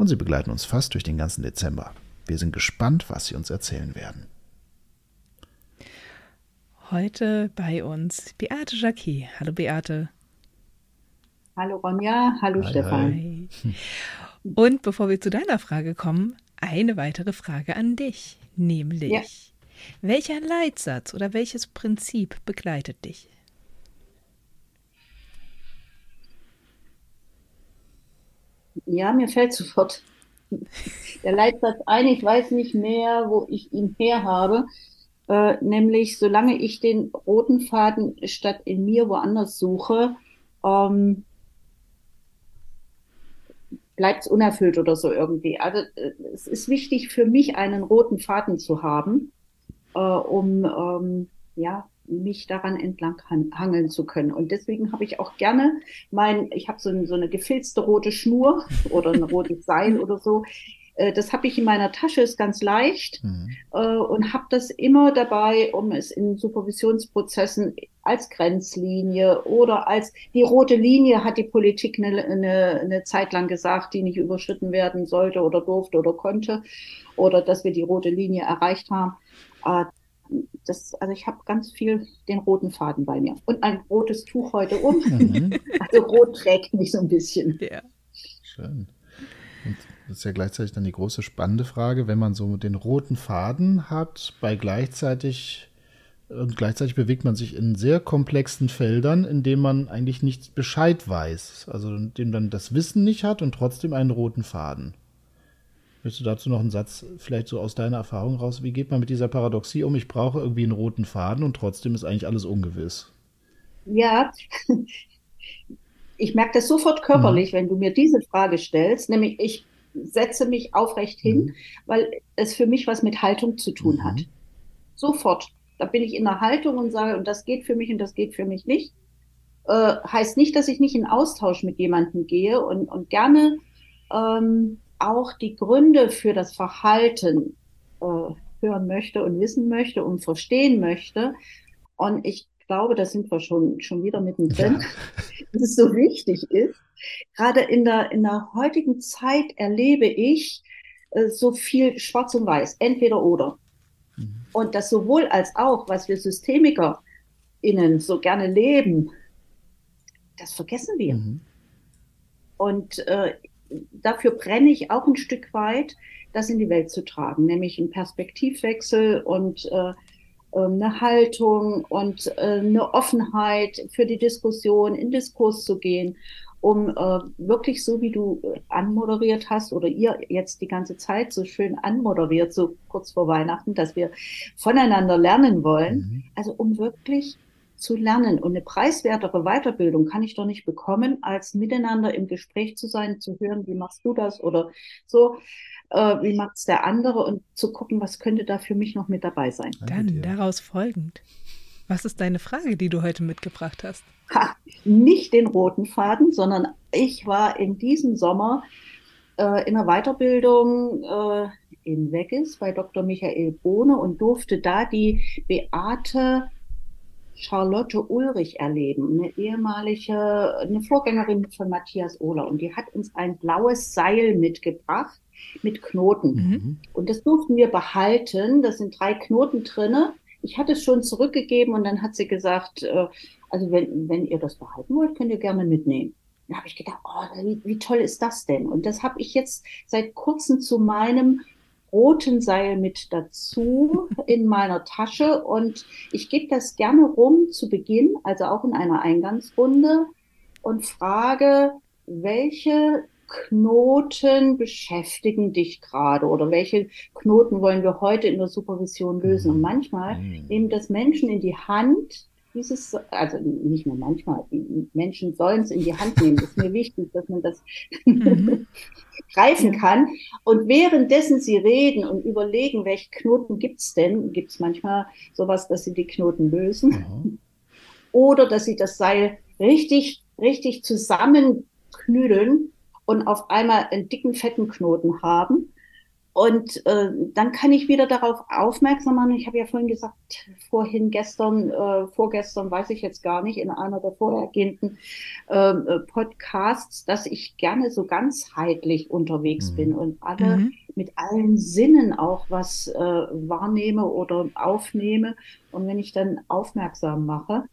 und sie begleiten uns fast durch den ganzen Dezember. Wir sind gespannt, was sie uns erzählen werden. Heute bei uns Beate Jacquet. Hallo Beate. Hallo Ronja, hallo hi, Stefan. Hi. Und bevor wir zu deiner Frage kommen, eine weitere Frage an dich, nämlich ja. welcher Leitsatz oder welches Prinzip begleitet dich? Ja, mir fällt sofort der Leitsatz ein. Ich weiß nicht mehr, wo ich ihn her habe. Äh, nämlich, solange ich den roten Faden statt in mir woanders suche, ähm, bleibt es unerfüllt oder so irgendwie. Also äh, es ist wichtig für mich, einen roten Faden zu haben, äh, um ähm, ja mich daran entlang hangeln zu können. Und deswegen habe ich auch gerne mein, ich habe so, so eine gefilzte rote Schnur oder ein rotes Seil oder so. Äh, das habe ich in meiner Tasche, ist ganz leicht mhm. äh, und habe das immer dabei, um es in Supervisionsprozessen als Grenzlinie oder als die rote Linie hat die Politik eine, eine, eine Zeit lang gesagt, die nicht überschritten werden sollte oder durfte oder konnte oder dass wir die rote Linie erreicht haben. Das, also ich habe ganz viel den roten Faden bei mir. Und ein rotes Tuch heute um. Mhm. Also rot trägt mich so ein bisschen. Ja. Schön. Und das ist ja gleichzeitig dann die große spannende Frage, wenn man so den roten Faden hat, bei gleichzeitig und gleichzeitig bewegt man sich in sehr komplexen Feldern, in denen man eigentlich nicht Bescheid weiß. Also in dem dann das Wissen nicht hat und trotzdem einen roten Faden. Willst du dazu noch einen Satz, vielleicht so aus deiner Erfahrung raus? Wie geht man mit dieser Paradoxie um? Ich brauche irgendwie einen roten Faden und trotzdem ist eigentlich alles ungewiss. Ja, ich merke das sofort körperlich, mhm. wenn du mir diese Frage stellst. Nämlich, ich setze mich aufrecht hin, mhm. weil es für mich was mit Haltung zu tun mhm. hat. Sofort. Da bin ich in der Haltung und sage, und das geht für mich und das geht für mich nicht. Äh, heißt nicht, dass ich nicht in Austausch mit jemandem gehe und, und gerne ähm, auch die Gründe für das Verhalten äh, hören möchte und wissen möchte und verstehen möchte. Und ich glaube, da sind wir schon, schon wieder mittendrin, ja. dass es so wichtig ist. Gerade in der, in der heutigen Zeit erlebe ich äh, so viel schwarz und weiß, entweder oder. Mhm. Und das sowohl als auch, was wir SystemikerInnen so gerne leben, das vergessen wir. Mhm. Und äh, dafür brenne ich auch ein Stück weit, das in die Welt zu tragen, nämlich einen Perspektivwechsel und äh, ähm, eine Haltung und äh, eine Offenheit für die Diskussion, in Diskurs zu gehen, um äh, wirklich so wie du äh, anmoderiert hast oder ihr jetzt die ganze Zeit so schön anmoderiert, so kurz vor Weihnachten, dass wir voneinander lernen wollen. Mhm. Also um wirklich zu lernen. Und eine preiswertere Weiterbildung kann ich doch nicht bekommen, als miteinander im Gespräch zu sein, zu hören, wie machst du das oder so, äh, wie macht es der andere und zu gucken, was könnte da für mich noch mit dabei sein. Dann daraus folgend. Was ist deine Frage, die du heute mitgebracht hast? Ha, nicht den roten Faden, sondern ich war in diesem Sommer äh, in einer Weiterbildung äh, in Weggis bei Dr. Michael Bohne und durfte da die Beate Charlotte Ulrich erleben, eine ehemalige, eine Vorgängerin von Matthias Ohler. Und die hat uns ein blaues Seil mitgebracht mit Knoten. Mhm. Und das durften wir behalten. Da sind drei Knoten drinne. Ich hatte es schon zurückgegeben und dann hat sie gesagt, äh, also wenn, wenn ihr das behalten wollt, könnt ihr gerne mitnehmen. Da habe ich gedacht, oh, wie, wie toll ist das denn? Und das habe ich jetzt seit kurzem zu meinem roten Seil mit dazu in meiner Tasche und ich gebe das gerne rum zu Beginn, also auch in einer Eingangsrunde und frage, welche Knoten beschäftigen dich gerade oder welche Knoten wollen wir heute in der Supervision lösen? Und manchmal mhm. nehmen das Menschen in die Hand dieses, also nicht nur manchmal, die Menschen sollen es in die Hand nehmen. Das ist mir wichtig, dass man das mhm. greifen kann. Und währenddessen sie reden und überlegen, welche Knoten gibt es denn, gibt es manchmal sowas, dass sie die Knoten lösen. Mhm. Oder dass sie das Seil richtig, richtig zusammenknüdeln und auf einmal einen dicken, fetten Knoten haben und äh, dann kann ich wieder darauf aufmerksam machen. Ich habe ja vorhin gesagt, vorhin, gestern, äh, vorgestern, weiß ich jetzt gar nicht, in einer der vorhergehenden ähm, äh, Podcasts, dass ich gerne so ganzheitlich unterwegs mhm. bin und alle mhm. mit allen Sinnen auch was äh, wahrnehme oder aufnehme. Und wenn ich dann aufmerksam mache,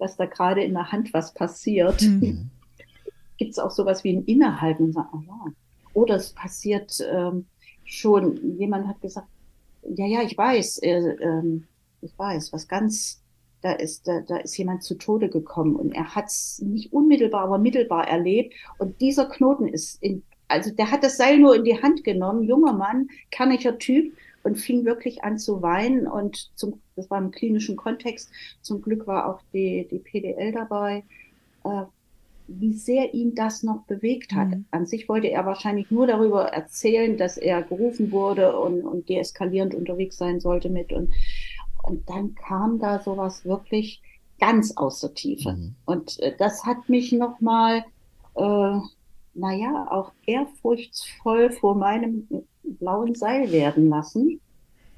dass da gerade in der Hand was passiert, mhm. gibt es auch sowas wie ein Innehalten und sagen, oh ja. Oder es passiert ähm, schon, jemand hat gesagt, ja, ja, ich weiß, äh, äh, ich weiß, was ganz, da ist, da, da ist jemand zu Tode gekommen und er hat es nicht unmittelbar, aber mittelbar erlebt. Und dieser Knoten ist in, also der hat das Seil nur in die Hand genommen, junger Mann, kerniger Typ und fing wirklich an zu weinen und zum, das war im klinischen Kontext. Zum Glück war auch die, die PDL dabei. Äh, wie sehr ihn das noch bewegt hat. Mhm. An sich wollte er wahrscheinlich nur darüber erzählen, dass er gerufen wurde und, und deeskalierend unterwegs sein sollte mit. Und, und dann kam da sowas wirklich ganz aus der Tiefe. Mhm. Und äh, das hat mich nochmal, äh, naja, auch ehrfurchtsvoll vor meinem blauen Seil werden lassen,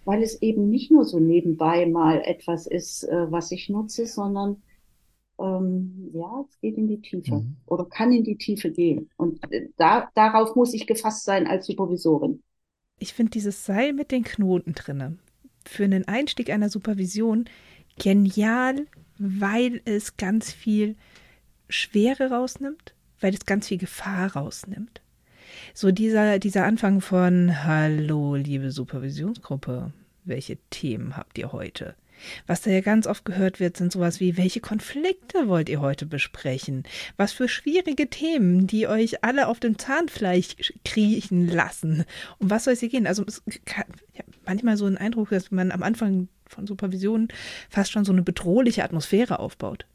weil es eben nicht nur so nebenbei mal etwas ist, äh, was ich nutze, sondern ähm, ja, es geht in die Tiefe mhm. oder kann in die Tiefe gehen. Und äh, da, darauf muss ich gefasst sein als Supervisorin. Ich finde dieses Seil mit den Knoten drinne für einen Einstieg einer Supervision genial, weil es ganz viel Schwere rausnimmt, weil es ganz viel Gefahr rausnimmt. So dieser, dieser Anfang von Hallo, liebe Supervisionsgruppe, welche Themen habt ihr heute? Was da ja ganz oft gehört wird, sind sowas wie, welche Konflikte wollt ihr heute besprechen? Was für schwierige Themen, die euch alle auf dem Zahnfleisch kriechen lassen? Um was soll es hier gehen? Also kann, ja, manchmal so ein Eindruck, dass man am Anfang von Supervisionen fast schon so eine bedrohliche Atmosphäre aufbaut.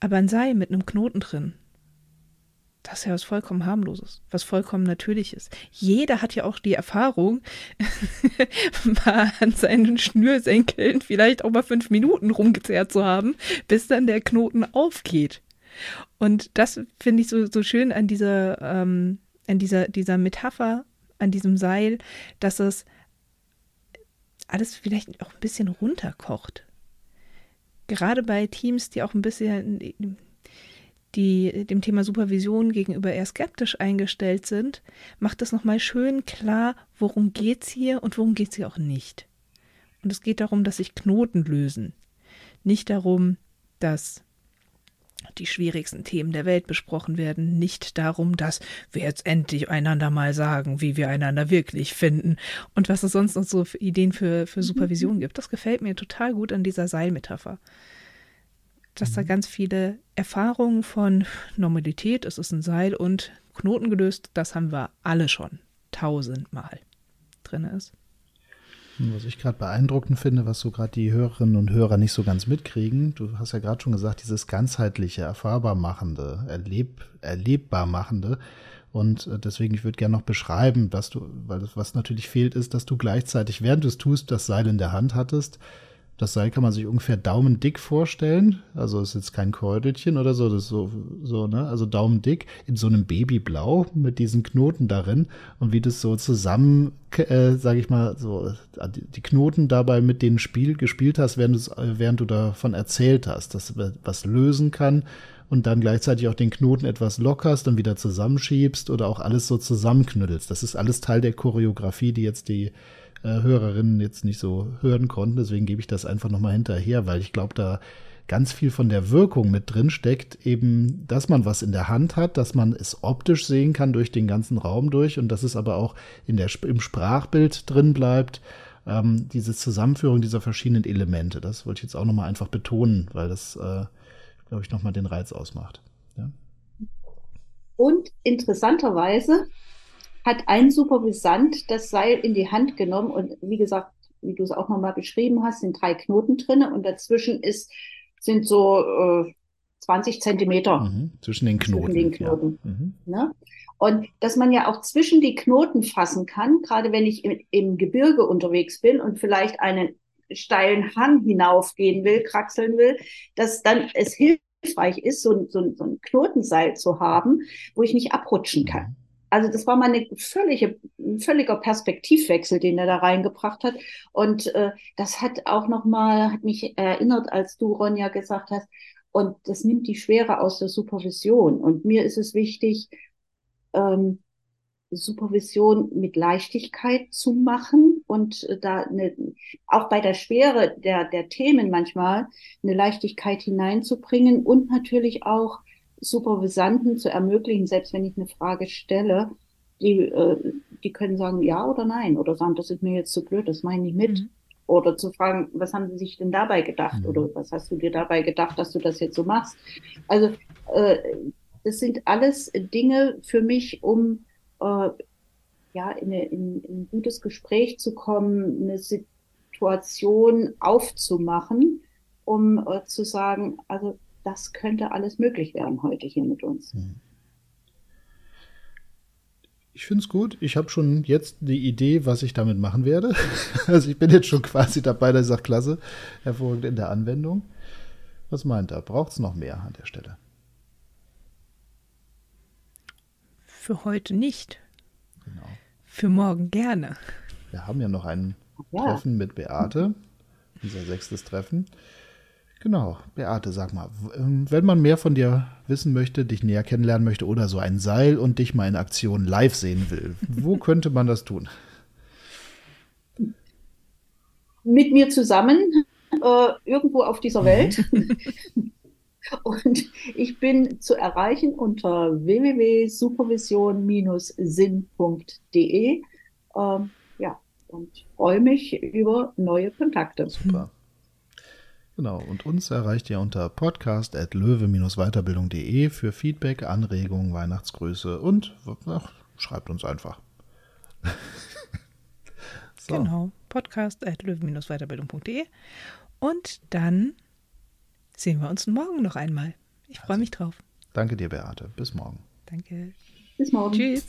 Aber ein Seil mit einem Knoten drin, das ist ja was vollkommen harmloses, was vollkommen natürliches. Jeder hat ja auch die Erfahrung, mal an seinen Schnürsenkeln vielleicht auch mal fünf Minuten rumgezerrt zu haben, bis dann der Knoten aufgeht. Und das finde ich so, so schön an dieser, ähm, an dieser, dieser Metapher, an diesem Seil, dass es alles vielleicht auch ein bisschen runterkocht. Gerade bei Teams, die auch ein bisschen die dem Thema Supervision gegenüber eher skeptisch eingestellt sind, macht es nochmal schön klar, worum geht es hier und worum geht es hier auch nicht. Und es geht darum, dass sich Knoten lösen. Nicht darum, dass die schwierigsten Themen der Welt besprochen werden, nicht darum, dass wir jetzt endlich einander mal sagen, wie wir einander wirklich finden und was es sonst noch so für Ideen für, für Supervision gibt. Das gefällt mir total gut an dieser Seilmetapher dass da mhm. ganz viele Erfahrungen von Normalität, es ist ein Seil und Knoten gelöst, das haben wir alle schon tausendmal drin ist. Was ich gerade beeindruckend finde, was so gerade die Hörerinnen und Hörer nicht so ganz mitkriegen, du hast ja gerade schon gesagt, dieses ganzheitliche, erfahrbar machende, erleb, erlebbar machende. Und äh, deswegen, ich würde gerne noch beschreiben, dass du, weil das, was natürlich fehlt, ist, dass du gleichzeitig, während du es tust, das Seil in der Hand hattest, das Seil kann man sich ungefähr daumendick vorstellen. Also ist jetzt kein Keudelchen oder so, das ist so, so, ne? Also daumendick in so einem Babyblau mit diesen Knoten darin und wie das so zusammen, äh, sage ich mal, so die Knoten dabei mit denen Spiel gespielt hast, während, während du davon erzählt hast, dass was lösen kann und dann gleichzeitig auch den Knoten etwas lockerst und wieder zusammenschiebst oder auch alles so zusammenknüttelst. Das ist alles Teil der Choreografie, die jetzt die äh, Hörerinnen jetzt nicht so hören konnten. Deswegen gebe ich das einfach nochmal hinterher, weil ich glaube, da ganz viel von der Wirkung mit drin steckt, eben, dass man was in der Hand hat, dass man es optisch sehen kann durch den ganzen Raum durch und dass es aber auch in der, im Sprachbild drin bleibt. Ähm, diese Zusammenführung dieser verschiedenen Elemente, das wollte ich jetzt auch nochmal einfach betonen, weil das, äh, glaube ich, nochmal den Reiz ausmacht. Ja. Und interessanterweise hat ein Supervisant das Seil in die Hand genommen und wie gesagt, wie du es auch nochmal beschrieben hast, sind drei Knoten drin und dazwischen ist sind so äh, 20 Zentimeter Mhm. Zwischen den Knoten. zwischen den Knoten. Ja. Mhm. Ne? Und dass man ja auch zwischen die Knoten fassen kann, gerade wenn ich im, im Gebirge unterwegs bin und vielleicht einen steilen Hang hinaufgehen will, kraxeln will, dass dann es hilfreich ist, so, so, so ein Knotenseil zu haben, wo ich nicht abrutschen kann. Also das war mal eine völlige, ein völliger Perspektivwechsel, den er da reingebracht hat. Und äh, das hat auch nochmal, hat mich erinnert, als du, Ronja, gesagt hast, und das nimmt die Schwere aus der Supervision. Und mir ist es wichtig, ähm, Supervision mit Leichtigkeit zu machen und äh, da eine, auch bei der Schwere der, der Themen manchmal eine Leichtigkeit hineinzubringen und natürlich auch Supervisanten zu ermöglichen, selbst wenn ich eine Frage stelle, die, äh, die können sagen ja oder nein oder sagen, das ist mir jetzt zu blöd, das meine ich mit. Mhm. Oder zu fragen, was haben Sie sich denn dabei gedacht? Mhm. Oder was hast du dir dabei gedacht, dass du das jetzt so machst? Also äh, das sind alles Dinge für mich, um äh, ja in, eine, in, in ein gutes Gespräch zu kommen, eine Situation aufzumachen, um äh, zu sagen, also das könnte alles möglich werden heute hier mit uns. Ich finde es gut. Ich habe schon jetzt die Idee, was ich damit machen werde. Also ich bin jetzt schon quasi dabei, der sagt, klasse, hervorragend in der Anwendung. Was meint er? Braucht es noch mehr an der Stelle? Für heute nicht. Genau. Für morgen gerne. Wir haben ja noch ein Ja. Treffen mit Beate, unser sechstes Treffen. Genau, Beate, sag mal, ähm, wenn man mehr von dir wissen möchte, dich näher kennenlernen möchte oder so ein Seil und dich mal in Aktion live sehen will, wo könnte man das tun? mit mir zusammen äh, irgendwo auf dieser Welt. Und ich bin zu erreichen unter www.supervision-sinn.de. Ähm, ja, und freue mich über neue Kontakte. Super. Genau, und uns erreicht ihr unter podcast.löwe-weiterbildung.de für Feedback, Anregungen, Weihnachtsgrüße und ach, schreibt uns einfach. so, Genau. Podcast at löwen-weiterbildung.de. Und dann sehen wir uns morgen noch einmal. Ich freue mich drauf. danke dir, Beate. Bis morgen. Danke. Bis morgen. Tschüss.